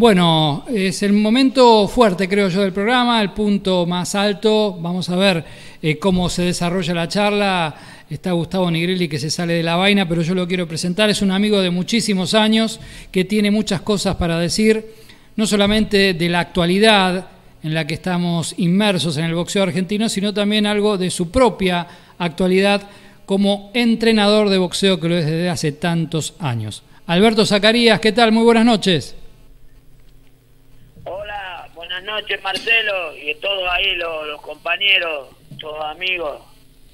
Bueno, es el momento fuerte, creo yo, del programa, el punto más alto. Vamos a ver eh, cómo se desarrolla la charla. Está Gustavo Nigrelli que se sale de la vaina, pero yo lo quiero presentar. Es un amigo de muchísimos años que tiene muchas cosas para decir, no solamente de la actualidad en la que estamos inmersos en el boxeo argentino, sino también algo de su propia actualidad como entrenador de boxeo que lo es desde hace tantos años. Alberto Zacarías, ¿qué tal? Muy buenas noches noches Marcelo y todos ahí los, compañeros, todos amigos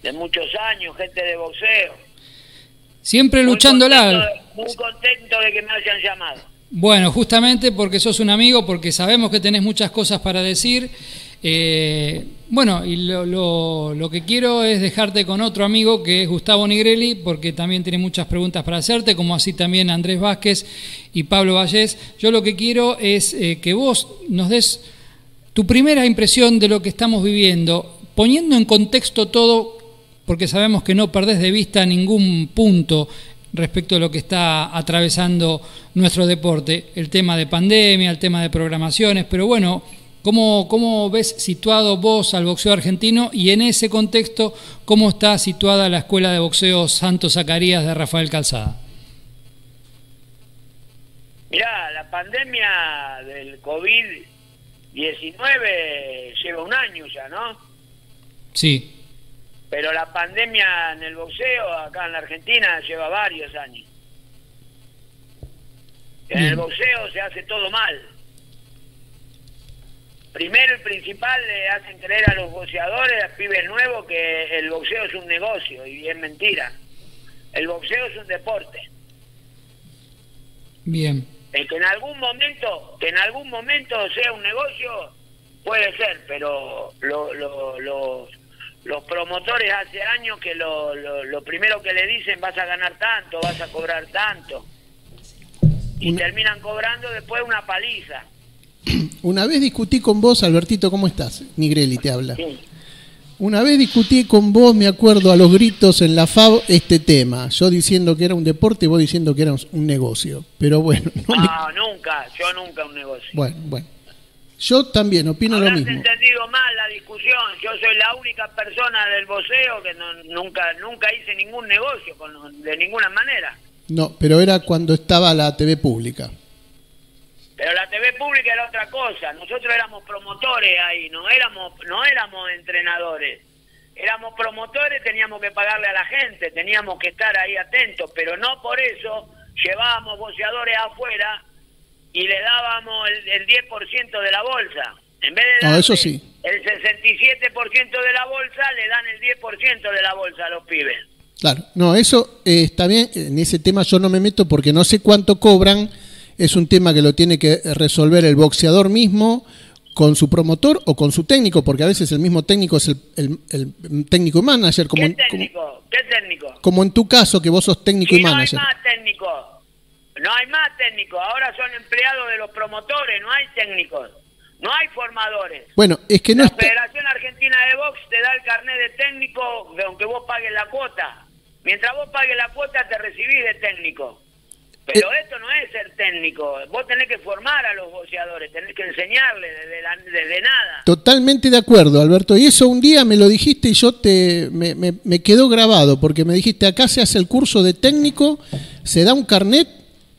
de muchos años, gente de boxeo. Siempre luchándola. Muy contento de que me hayan llamado. Bueno, justamente porque sos un amigo, porque sabemos que tenés muchas cosas para decir. Eh, bueno, y lo, lo, que quiero es dejarte con otro amigo que es Gustavo Nigrelli, porque también tiene muchas preguntas para hacerte, como así también Andrés Vázquez y Pablo Vallés. Yo lo que quiero es eh, que vos nos des tu primera impresión de lo que estamos viviendo, poniendo en contexto todo, porque sabemos que no perdés de vista ningún punto respecto a lo que está atravesando nuestro deporte, el tema de pandemia, el tema de programaciones, pero bueno, ¿cómo, cómo ves situado vos al boxeo argentino y en ese contexto cómo está situada la Escuela de Boxeo Santo Zacarías de Rafael Calzada? Mirá, la pandemia del COVID 19 lleva un año ya, ¿no? Sí. Pero la pandemia en el boxeo acá en la Argentina lleva varios años. En el boxeo se hace todo mal. Primero y principal le hacen creer a los boxeadores, a pibes nuevos, que el boxeo es un negocio y es mentira. El boxeo es un deporte. Bien que en algún momento, que en algún momento sea un negocio, puede ser, pero lo, los, los promotores hace años que lo, lo, primero que le dicen vas a ganar tanto, vas a cobrar tanto. Y terminan cobrando después una paliza. Una vez discutí con vos, Albertito, ¿cómo estás? Nigreli te habla. Una vez discutí con vos, me acuerdo, a los gritos en la FAO este tema. Yo diciendo que era un deporte y vos diciendo que era un negocio. Pero bueno. No, nunca. Yo nunca un negocio. Bueno, bueno. Yo también opino lo mismo. entendido mal la discusión. Yo soy la única persona del voceo que nunca nunca hice ningún negocio de ninguna manera. No, pero era cuando estaba la TV pública. Pero la TV pública era otra cosa. Nosotros éramos promotores ahí, no éramos, no éramos entrenadores. Éramos promotores, teníamos que pagarle a la gente, teníamos que estar ahí atentos, pero no por eso llevábamos boceadores afuera y le dábamos el, 10% de la bolsa. En vez de dar eso sí. el 67% de la bolsa, le dan el 10% de la bolsa a los pibes. Claro, no, eso eh, está bien, en ese tema yo no me meto porque no sé cuánto cobran es un tema que lo tiene que resolver el boxeador mismo con su promotor o con su técnico, porque a veces el mismo técnico es el, técnico y manager. Como ¿Qué técnico? ¿Qué técnico? Como en tu caso, que vos sos técnico y, manager. No hay más técnico. No hay más técnicos. Ahora son empleados de los promotores, no hay técnicos. No hay formadores. Bueno, es que no La Federación Argentina de Box te da el carnet de técnico aunque vos pagues la cuota. Mientras vos pagues la cuota te recibís de técnico. Pero eh, esto no es ser técnico. Vos tenés que formar a los boxeadores, tenés que enseñarles desde, nada. Totalmente de acuerdo, Alberto. Y eso un día me lo dijiste y yo te me, me, quedó grabado, porque me dijiste, acá se hace el curso de técnico, se da un carnet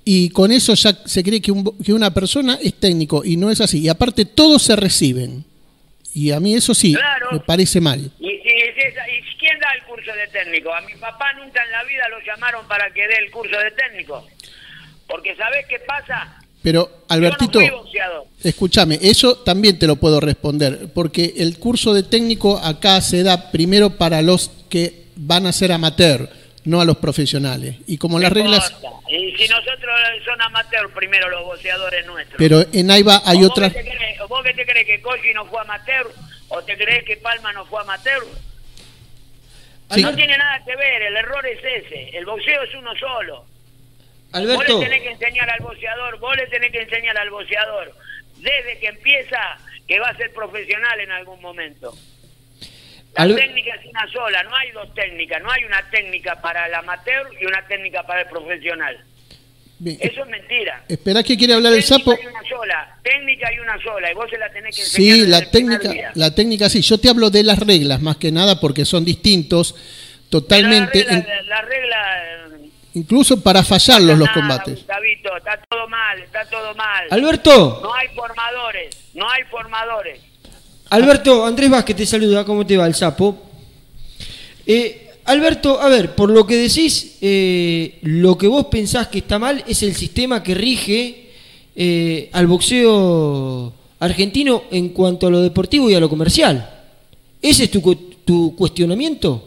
y con eso ya se cree que, que una persona es técnico y no es así. Y aparte todos se reciben. Y a mí eso sí, me parece mal. ¿Y, ¿Y quién da el curso de técnico? A mi papá nunca en la vida lo llamaron para que dé el curso de técnico. Porque ¿sabés qué pasa? Pero, Albertito, escúchame, eso también te lo puedo responder, porque el curso de técnico acá se da primero para los que van a ser amateur, no a los profesionales. Y como las reglas... Y si nosotros son amateur primero los boxeadores nuestros. Pero en AIBA hay otras... ¿Vos qué te crees que Koji no fue amateur? ¿O te crees que Palma no fue amateur? No tiene nada que ver, el error es ese. El boxeo es uno solo. Alberto. Vos le tenés que enseñar al boxeador, vos le tenés que enseñar al boxeador, desde que empieza, que va a ser profesional en algún momento. La técnica es una sola, no hay dos técnicas, no hay una técnica para el amateur y una técnica para el profesional. Eso es mentira. Espera que quiere hablar el sapo. Hay una sola, técnica hay una sola y vos se la tenés que enseñar. Sí, la técnica, la técnica sí. Yo te hablo de las reglas más que nada porque son distintos totalmente. La regla, eh, incluso para fallarlos los combates. está todo mal, está todo mal. Alberto. No hay formadores, no hay formadores. Alberto, Andrés Vázquez te saluda, ¿cómo te va el sapo? Eh, Alberto, a ver, por lo que decís, eh, lo que vos pensás que está mal es el sistema que rige eh, al boxeo argentino en cuanto a lo deportivo y a lo comercial. ¿Ese es tu, tu cuestionamiento?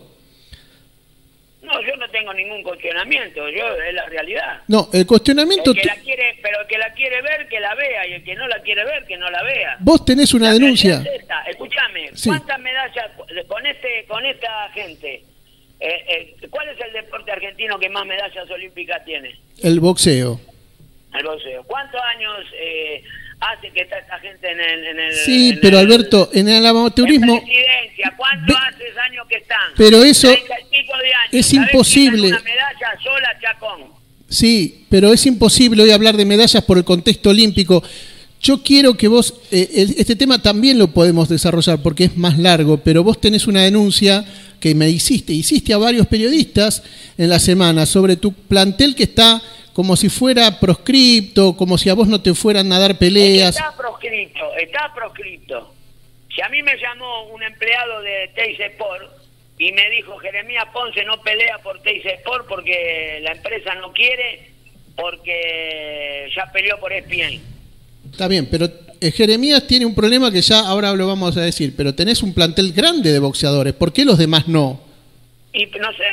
No, yo no tengo ningún cuestionamiento, yo es la realidad. No, el cuestionamiento... que la quiere, pero el que la quiere ver, que la vea, y el que no la quiere ver, que no la vea. Vos tenés una denuncia. Escúchame, ¿cuántas medallas con, este, con esta gente? Eh, eh, ¿Cuál es el deporte argentino que más medallas olímpicas tiene? El boxeo. El boxeo. ¿Cuántos años eh, hace que está esta gente en el... En el sí, pero Alberto, en el amateurismo... ¿Cuántos hace años que están? Pero eso es imposible. Una medalla sola, Chacón. Sí, pero es imposible hoy hablar de medallas por el contexto olímpico. Yo quiero que vos, este tema también lo podemos desarrollar porque es más largo, pero vos tenés una denuncia que me hiciste, hiciste a varios periodistas en la semana sobre tu plantel que está como si fuera proscripto, como si a vos no te fueran a dar peleas. Está proscripto, está proscripto. Si a mí me llamó un empleado de Teis Sport y me dijo, Jeremías Ponce no pelea por Teis Sport porque la empresa no quiere, porque ya peleó por ESPN. Está bien, pero eh, Jeremías tiene un problema que ya ahora lo vamos a decir, pero tenés un plantel grande de boxeadores, ¿por qué los demás no? Y no sé.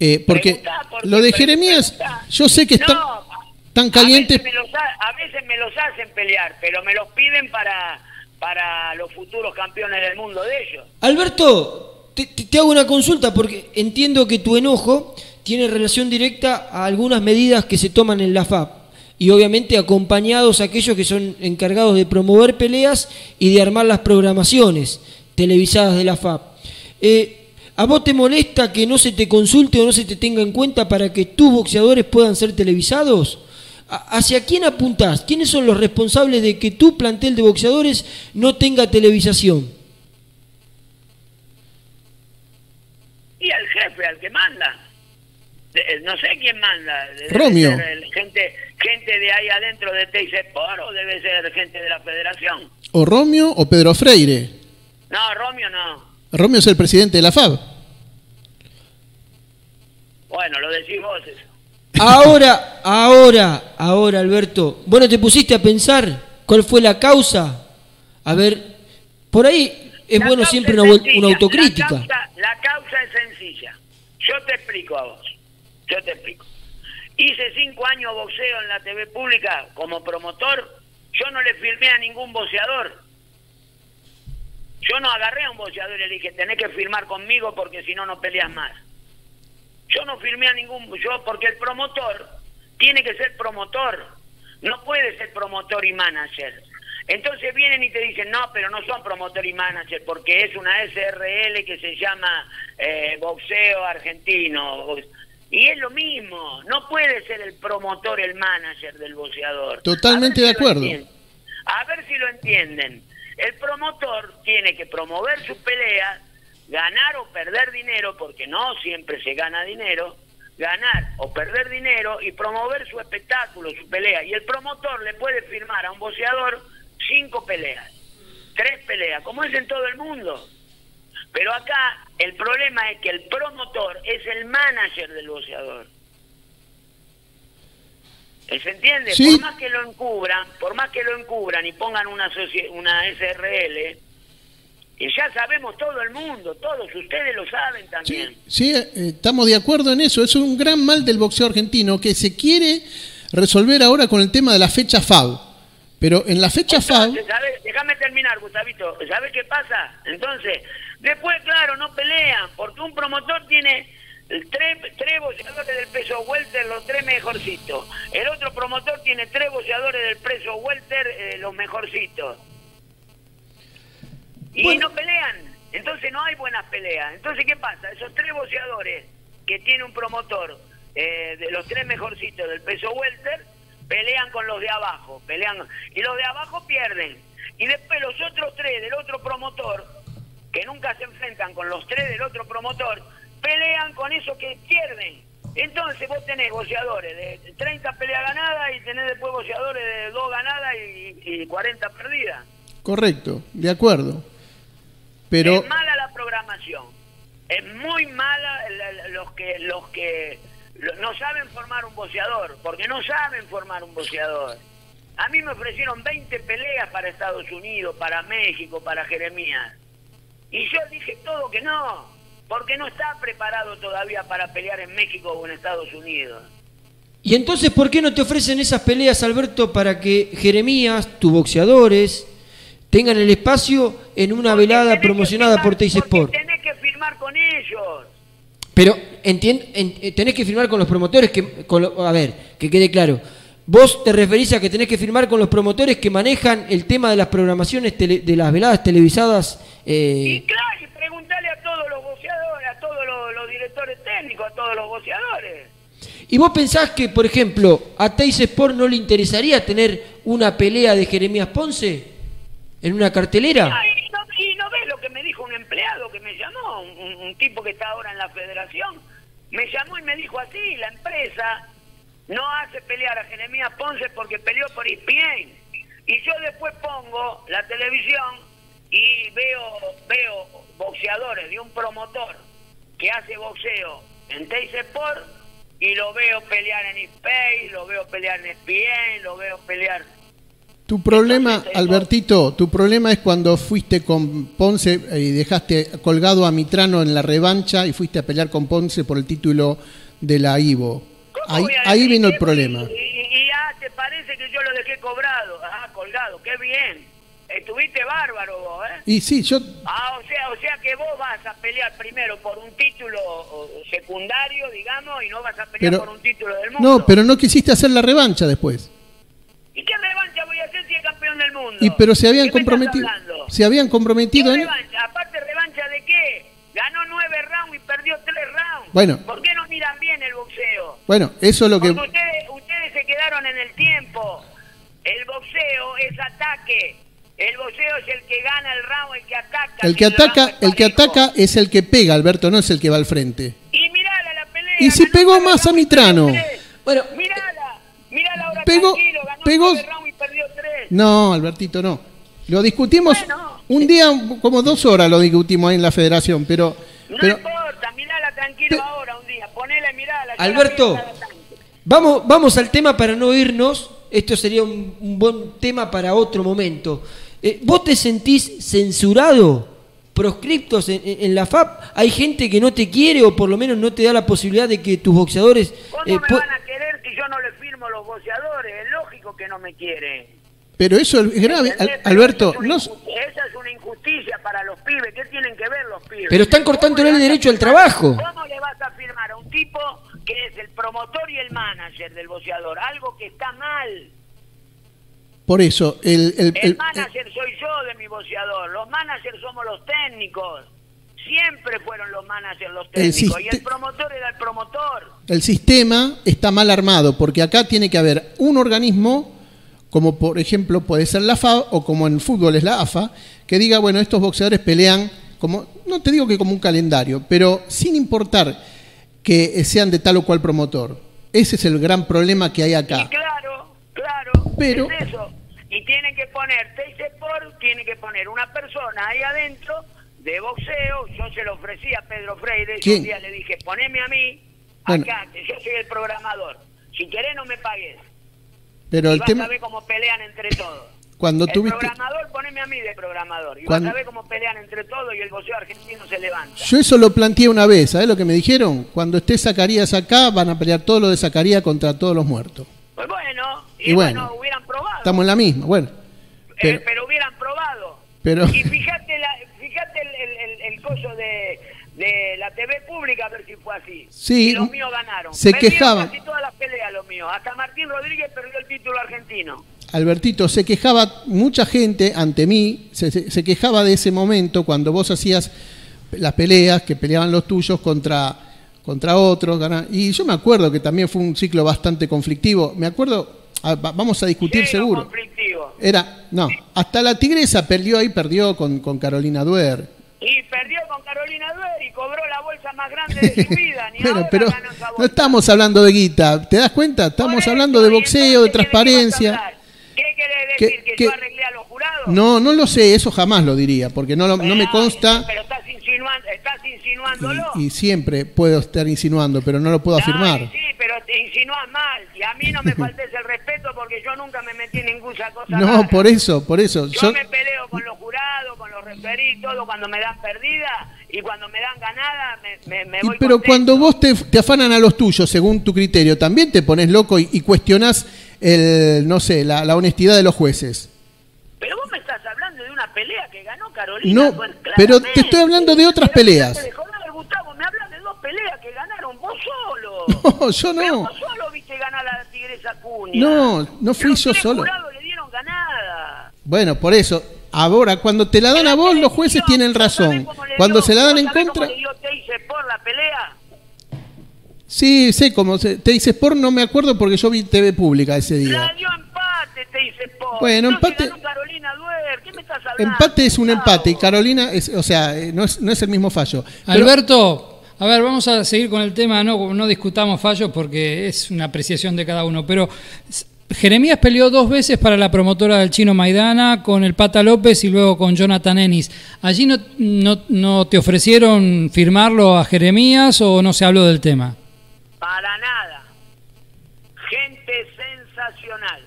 Eh, porque lo de Jeremías, yo sé que están tan calientes. A veces, me los hacen pelear, pero me los piden para, para los futuros campeones del mundo de ellos. Alberto, te, hago una consulta porque entiendo que tu enojo tiene relación directa a algunas medidas que se toman en la FAP y obviamente acompañados aquellos que son encargados de promover peleas y de armar las programaciones televisadas de la FAP. Eh, ¿A vos te molesta que no se te consulte o no se te tenga en cuenta para que tus boxeadores puedan ser televisados? ¿Hacia quién apuntás? ¿Quiénes son los responsables de que tu plantel de boxeadores no tenga televisación? Y al jefe, al que manda. Eh, no sé quién manda. Romeo. Gente, gente de ahí adentro de Teis Sport o debe ser gente de la federación. O Romeo o Pedro Freire. No, Romeo no. Romeo es el presidente de la FAB. Bueno, lo decís vos eso. Ahora, ahora, ahora, Alberto, bueno, te pusiste a pensar cuál fue la causa. A ver, por ahí es bueno siempre una, una, autocrítica. La causa, la causa es sencilla. Yo te explico a vos. Yo te explico. Hice cinco años boxeo en la TV pública como promotor. Yo no le firmé a ningún boxeador. Yo no agarré a un boxeador y le dije, tenés que firmar conmigo porque si no, no peleas más. Yo no firmé a ningún... Yo, porque el promotor tiene que ser promotor. No puede ser promotor y manager. Entonces vienen y te dicen, no, pero no son promotor y manager, porque es una SRL que se llama eh, boxeo argentino. Y es lo mismo, no puede ser el promotor el manager del boxeador. Totalmente de acuerdo. A ver si lo entienden. El promotor tiene que promover su pelea, ganar o perder dinero, porque no siempre se gana dinero, ganar o perder dinero y promover su espectáculo, su pelea. Y el promotor le puede firmar a un boxeador cinco peleas, tres peleas, como es en todo el mundo. Pero acá el problema es que el promotor es el manager del boxeador. ¿Se entiende? Por más que lo encubran, por más que lo encubran y pongan una, una SRL, y ya sabemos todo el mundo, todos ustedes lo saben también. Sí, eh, estamos de acuerdo en eso. Es un gran mal del boxeo argentino que se quiere resolver ahora con el tema de la fecha FAO. Pero en la fecha FAO... Déjame terminar, Gustavito. ¿Sabes qué pasa? Entonces, Después, claro, no pelean, porque un promotor tiene tres, tres boxeadores del peso welter, los tres mejorcitos. El otro promotor tiene tres boxeadores del peso welter, eh, los mejorcitos. Y no pelean, entonces no hay buenas peleas. Entonces, ¿qué pasa? Esos tres boxeadores que tiene un promotor, eh, de los tres mejorcitos del peso welter, pelean con los de abajo, pelean y los de abajo pierden. Y después los otros tres del otro promotor, que nunca se enfrentan con los tres del otro promotor, pelean con eso que pierden. Entonces vos tenés boxeadores de 30 peleas ganadas y tenés después boxeadores de 2 ganadas y, 40 perdidas. Correcto, de acuerdo. Pero... Es mala la programación. Es muy mala los que los que no saben formar un boxeador, porque no saben formar un boxeador. A mí me ofrecieron 20 peleas para Estados Unidos, para México, para Jeremías. Y yo dije todo que no, porque no está preparado todavía para pelear en México o en Estados Unidos. Y entonces, ¿por qué no te ofrecen esas peleas, Alberto, para que Jeremías, tus boxeadores, tengan el espacio en una velada promocionada por Teis Sport? Tenés que firmar con ellos. Pero eh, tenés que firmar con los promotores, que, a ver, que quede claro. Vos te referís a que tenés que firmar con los promotores que manejan el tema de las programaciones de las veladas televisadas. Eh... Y claro, y preguntale a todos los boxeadores, a todos los, directores técnicos, a todos los boxeadores. ¿Y vos pensás que, por ejemplo, a Teis Sport no le interesaría tener una pelea de Jeremías Ponce en una cartelera? empleado un, tipo que está ahora en la federación, me llamó y me dijo así, la empresa no hace pelear a Jeremías Ponce porque peleó por ESPN. Y yo después pongo la televisión y veo, veo boxeadores de un promotor que hace boxeo en Teis Sport y lo veo pelear en ESPN, lo veo pelear en ESPN, lo veo pelear tu problema, Albertito, tu problema es cuando fuiste con Ponce y dejaste colgado a Mitrano en la revancha y fuiste a pelear con Ponce por el título de la Ivo. Ahí, vino el problema. Y, ya te parece que yo lo dejé cobrado, ah, colgado, qué bien. Estuviste bárbaro vos, ¿eh? Y sí, yo... Ah, o sea, o sea que vos vas a pelear primero por un título secundario, digamos, y no vas a pelear por un título del mundo. No, pero no quisiste hacer la revancha después. ¿Y qué revancha voy a hacer si es campeón del mundo? Y pero se habían comprometido. Se habían comprometido en. Revancha? Aparte, ¿revancha de qué? Ganó nueve rounds y perdió tres rounds. Bueno. ¿Por qué no miran bien el boxeo? Bueno, eso es lo que. ustedes, ustedes se quedaron en el tiempo. El boxeo es ataque. El boxeo es el que gana el round, el que ataca. El que ataca, el que ataca es el que pega, Alberto, no es el que va al frente. Y mirala la pelea. Y si pegó más a Mitrano. Bueno, mirala, mirala ahora pegó, pegó... No, Albertito, no. Lo discutimos un día, como dos horas lo discutimos ahí en la federación, pero... No importa, mirala tranquilo ahora un día, ponela y mirala. Alberto, vamos, vamos al tema para no irnos. Esto sería un, buen tema para otro momento. Eh, ¿Vos te sentís censurado? proscriptos en, la FAP, hay gente que no te quiere o por lo menos no te da la posibilidad de que tus boxeadores... ¿Cómo eh, me van a querer si yo no le firmo los boxeadores? Es lógico que no me quieren. Pero eso es grave, Alberto. no... Esa es una injusticia para los pibes. ¿Qué tienen que ver los pibes? Pero están cortándole el derecho al trabajo. ¿Cómo le vas a firmar a un tipo que es el promotor y el manager del boxeador? Algo que está mal. Por eso, el... El, manager soy yo de mi boxeador. Los managers somos los técnicos. Siempre fueron los managers los técnicos. y el promotor era el promotor. El sistema está mal armado porque acá tiene que haber un organismo como por ejemplo puede ser la FA o como en fútbol es la AFA, que diga, bueno, estos boxeadores pelean como, no te digo que como un calendario, pero sin importar que sean de tal o cual promotor. Ese es el gran problema que hay acá. claro, claro, pero, es eso. Y tiene que poner, Sport tiene que poner una persona ahí adentro de boxeo, yo se lo ofrecí a Pedro Freire, un día le dije, poneme a mí, acá, que yo soy el programador, si querés no me pagues pero el vas tema... a ver cómo pelean entre todos. Cuando el programador, poneme a mí de programador. Y vas a ver cómo pelean entre todos y el boxeo argentino se levanta. Yo eso lo planteé una vez, ¿sabes lo que me dijeron? Cuando esté Zacarías acá, van a pelear todo lo de Zacarías contra todos los muertos. Pues bueno, y, bueno, hubieran probado. Estamos en la misma, bueno. Eh, pero, hubieran probado. Pero... Y fíjate, la, fíjate el, el, el coso de de la TV pública a ver si fue así. Sí. Y los míos ganaron. Se quejaban. Casi todas las peleas los míos. Hasta Martín Rodríguez perdió el título argentino. Albertito, se quejaba mucha gente ante mí, se, quejaba de ese momento cuando vos hacías las peleas, que peleaban los tuyos contra, contra otros. Y yo me acuerdo que también fue un ciclo bastante conflictivo. Me acuerdo vamos a discutir seguro. Era, no, hasta la tigresa perdió ahí, perdió con, con Carolina Duer. Y perdió con Carolina Duer y cobró la bolsa más grande de su vida. Ni bueno, pero no estamos hablando de guita, ¿te das cuenta? Estamos hablando de boxeo, de transparencia. ¿Qué querés decir? ¿Que, yo arreglé a los jurados? No, no lo sé, eso jamás lo diría, porque no, no me consta. Pero estás, insinuando, estás insinuándolo. Y, siempre puedo estar insinuando, pero no lo puedo afirmar. Sí, pero te insinúas mal. Y a mí no me faltes el respeto porque yo nunca me metí en ninguna cosa. No, por eso, por eso. Yo, me peleo con los jurados, referidos, todo cuando me dan perdida y cuando me dan ganada me, me, voy Pero cuando vos te, te, afanan a los tuyos, según tu criterio, también te pones loco y, y cuestionás el, no sé, la, la, honestidad de los jueces. Pero vos me estás hablando de una pelea que ganó Carolina. No, pero te estoy hablando de otras peleas. Gustavo, me hablas de dos peleas que ganaron vos solo. No, yo no. vos solo viste ganar a la Tigresa Cuña. No, no fui yo solo. le dieron ganada. Bueno, por eso, ahora cuando te la dan a vos, los jueces tienen razón. Cuando se la dan en contra. Cómo le dio por la pelea? Sí, sé cómo. Te dice por no me acuerdo porque yo vi TV pública ese día. La dio empate, te dice por. Bueno, empate. Carolina Duer. ¿Qué me estás hablando? Empate es un empate y Carolina, es, o sea, eh, no es, no es el mismo fallo. Alberto, a ver, vamos a seguir con el tema, no, no discutamos fallos porque es una apreciación de cada uno, pero Jeremías peleó dos veces para la promotora del chino Maidana con el Pata López y luego con Jonathan Ennis. ¿Allí no, no, no te ofrecieron firmarlo a Jeremías o no se habló del tema? Para nada. Gente sensacional.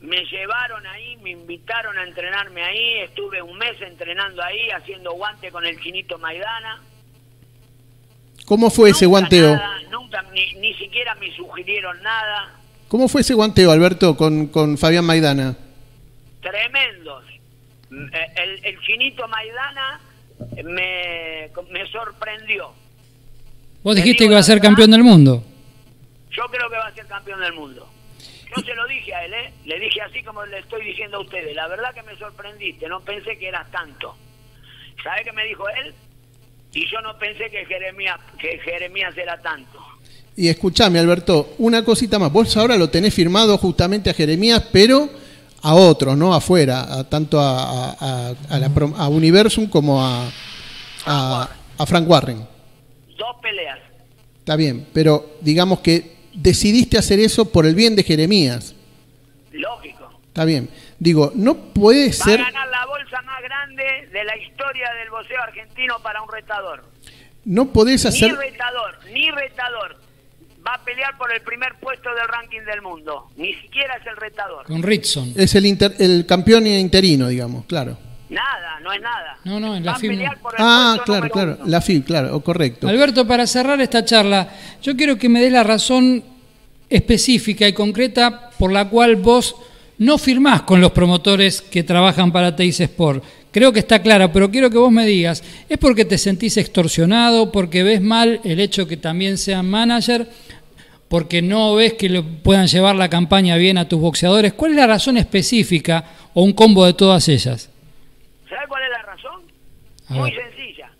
Me llevaron ahí, me invitaron a entrenarme ahí, estuve un mes entrenando ahí, haciendo guante con el chinito Maidana. ¿Cómo fue ese guanteo? nunca, ni, siquiera me sugirieron nada. ¿Cómo fue ese guanteo, Alberto, con, con Fabián Maidana? Tremendos. El, el chinito Maidana me, me sorprendió Vos dijiste que iba a ser campeón del mundo. Yo creo que va a ser campeón del mundo. Yo se lo dije a él, ¿eh? Le dije así como le estoy diciendo a ustedes. La verdad que me sorprendiste, no pensé que eras tanto. ¿Sabe qué me dijo él? Y yo no pensé que Jeremías, que Jeremías era tanto. Y escúchame, Alberto, una cosita más. Vos ahora lo tenés firmado justamente a Jeremías, pero a otros, ¿no? Afuera, tanto a, a, a, Universum como a, a Frank Warren dos peleas. Está bien, pero digamos que decidiste hacer eso por el bien de Jeremías. Lógico. Está bien. Digo, no puede ser... Va a ganar la bolsa más grande de la historia del boxeo argentino para un retador. No podés hacer... Ni retador, ni retador. Va a pelear por el primer puesto del ranking del mundo. Ni siquiera es el retador. Con Ritson. Es el, el campeón interino, digamos, claro. Nada, no es nada. No, no, en la FIB. Ah, claro, claro, la FIB, claro, correcto. Alberto, para cerrar esta charla, yo quiero que me des la razón específica y concreta por la cual vos no firmás con los promotores que trabajan para Teis Sport. Creo que está claro, pero quiero que vos me digas, ¿es porque te sentís extorsionado, porque ves mal el hecho que también sean manager, porque no ves que le puedan llevar la campaña bien a tus boxeadores? ¿Cuál es la razón específica o un combo de todas ellas? ¿Sabe cuál es la razón? Muy sencilla.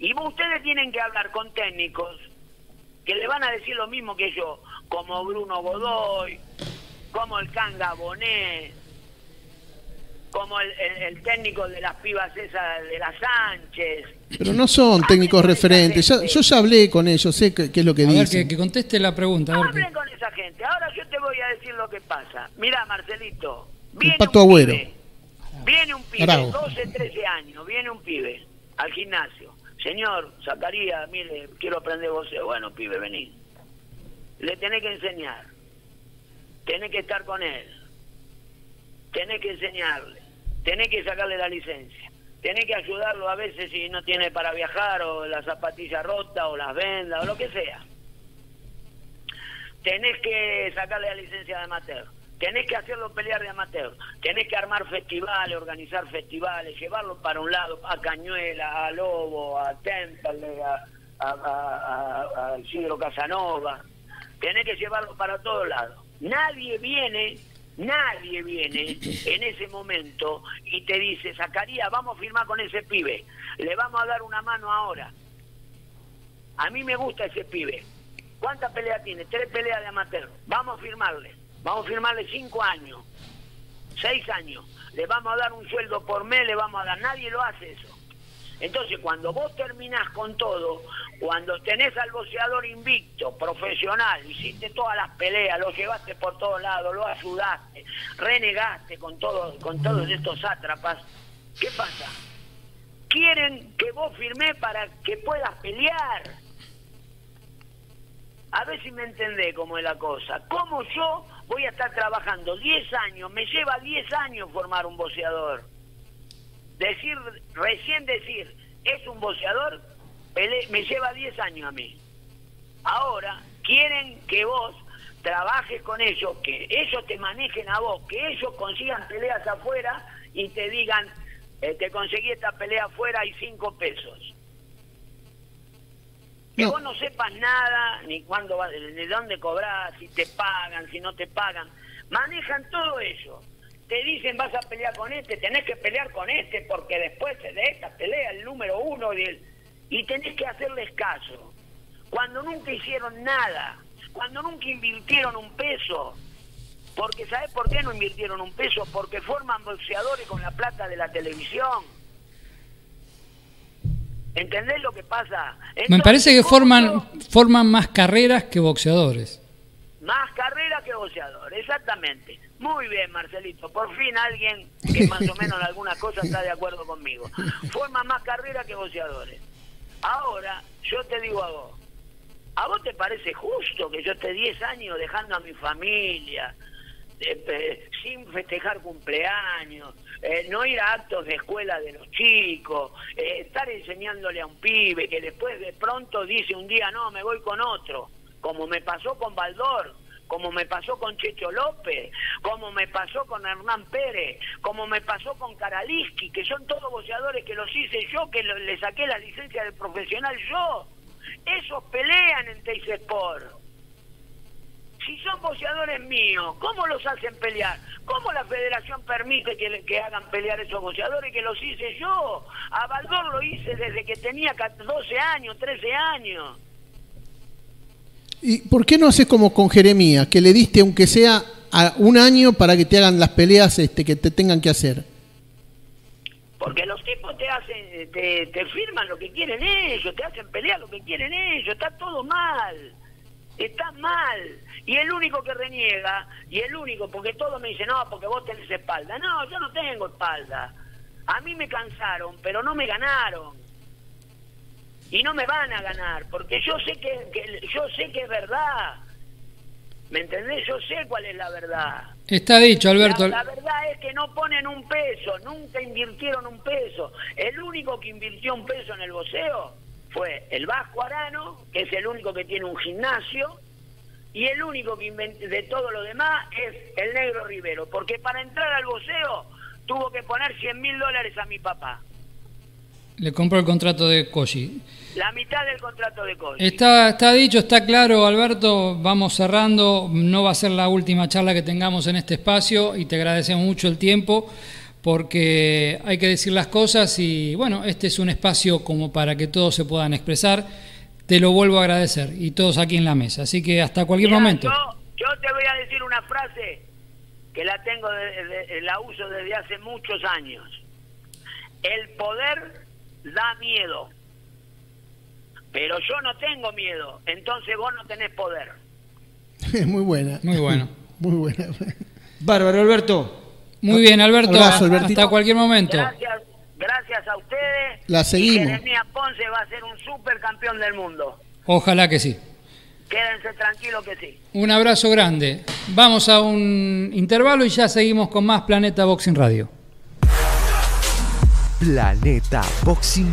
Y ustedes tienen que hablar con técnicos que le van a decir lo mismo que yo, como Bruno Godoy, como el Canga Bonet, como el, técnico de las pibas esas de las Sánchez. Pero no son técnicos referentes. yo ya hablé con ellos, sé qué, es lo que dicen. Ver, que, conteste la pregunta. Hablen con esa gente. Ahora yo te voy a decir lo que pasa. Mira, Marcelito. Viene Pato Agüero. Viene un pibe, 12, 13 años, viene un pibe al gimnasio. Señor, Zacarías, mire, quiero aprender voceo. Bueno, pibe, vení. Le tenés que enseñar. Tenés que estar con él. Tenés que enseñarle. Tenés que sacarle la licencia. Tenés que ayudarlo a veces si no tiene para viajar o la zapatilla rota o las vendas o lo que sea. Tenés que sacarle la licencia de amateur tenés que hacerlo pelear de amateur, tenés que armar festivales, organizar festivales, llevarlo para un lado, a Cañuela, a Lobo, a Temple, a, a, Isidro Casanova, tenés que llevarlo para todos lados. Nadie viene, nadie viene en ese momento y te dice, Zacarías, vamos a firmar con ese pibe, le vamos a dar una mano ahora. A mí me gusta ese pibe. ¿Cuántas peleas tiene? Tres peleas de amateur. Vamos a firmarle Vamos a firmarle cinco años, seis años. Le vamos a dar un sueldo por mes, le vamos a dar. Nadie lo hace eso. Entonces, cuando vos terminás con todo, cuando tenés al boxeador invicto, profesional, hiciste todas las peleas, lo llevaste por todos lados, lo ayudaste, renegaste con, todo, con todos estos sátrapas, ¿qué pasa? Quieren que vos firmés para que puedas pelear. A ver si me entendés cómo es la cosa. ¿Cómo yo voy a estar trabajando 10 años? Me lleva 10 años formar un boxeador decir, recién decir, es un boxeador, me lleva 10 años a mí. Ahora quieren que vos trabajes con ellos, que ellos te manejen a vos, que ellos consigan peleas afuera y te digan, eh, te conseguí esta pelea afuera y cinco pesos. Que vos no sepas nada, ni cuándo de dónde cobrar, si te pagan, si no te pagan. Manejan todo eso te dicen vas a pelear con este, tenés que pelear con este porque después de esta pelea el número uno y, y tenés que hacerles caso. Cuando nunca hicieron nada, cuando nunca invirtieron un peso, porque ¿sabés por qué no invirtieron un peso? Porque forman boxeadores con la plata de la televisión. ¿Entendés lo que pasa? Me parece que forman, forman más carreras que boxeadores. Más carreras que boxeadores, exactamente. Muy bien, Marcelito. Por fin alguien que más o menos en alguna cosa está de acuerdo conmigo. Forma más carrera que boxeadores. Ahora, yo te digo a vos, ¿a vos te parece justo que yo esté 10 años dejando a mi familia, sin festejar cumpleaños, eh, no ir a actos de escuela de los chicos, eh, estar enseñándole a un pibe que después de pronto dice un día, no, me voy con otro, como me pasó con Baldor? Como me pasó con Checho López, como me pasó con Hernán Pérez, como me pasó con Karaliski, que son todos boxeadores que los hice yo, que le saqué la licencia de profesional yo. Esos pelean en Teis Sport. Si son boxeadores míos, ¿cómo los hacen pelear? ¿Cómo la federación permite que, hagan pelear esos boxeadores que los hice yo? A Baldor lo hice desde que tenía 12 años, 13 años. ¿Y por qué no haces como con Jeremías, que le diste aunque sea a un año para que te hagan las peleas este, que te tengan que hacer? Porque los tipos te hacen, te, firman lo que quieren ellos, te hacen pelear lo que quieren ellos, está todo mal, está mal. Y el único que reniega, y el único, porque todos me dicen, no, porque vos tenés espalda. No, yo no tengo espalda. A mí me cansaron, pero no me ganaron y no me van a ganar, porque yo sé que, yo sé que es verdad. ¿Me entendés? Yo sé cuál es la verdad. Está dicho, Alberto. La, verdad es que no ponen un peso, nunca invirtieron un peso. El único que invirtió un peso en el boxeo fue el Vasco Arano, que es el único que tiene un gimnasio, y el único que de todo lo demás es el Negro Rivero, porque para entrar al boxeo tuvo que poner 100 mil dólares a mi papá. Le compró el contrato de Koji. La mitad del contrato de Koji. Está, está dicho, está claro, Alberto. Vamos cerrando. No va a ser la última charla que tengamos en este espacio y te agradecemos mucho el tiempo porque hay que decir las cosas y bueno, este es un espacio como para que todos se puedan expresar. Te lo vuelvo a agradecer y todos aquí en la mesa. Así que hasta cualquier momento. Yo, te voy a decir una frase que la tengo, la uso desde hace muchos años. El poder da miedo. Pero yo no tengo miedo, entonces vos no tenés poder. Muy buena. Muy bueno. Muy buena. Bárbaro, Alberto. Muy bien, Alberto. hasta cualquier momento. Gracias, gracias a ustedes. La seguimos. Jeremías Ponce va a ser un supercampeón del mundo. Ojalá que sí. Quédense tranquilos que sí. Un abrazo grande. Vamos a un intervalo y ya seguimos con más Planeta Boxing Radio. Planeta Boxing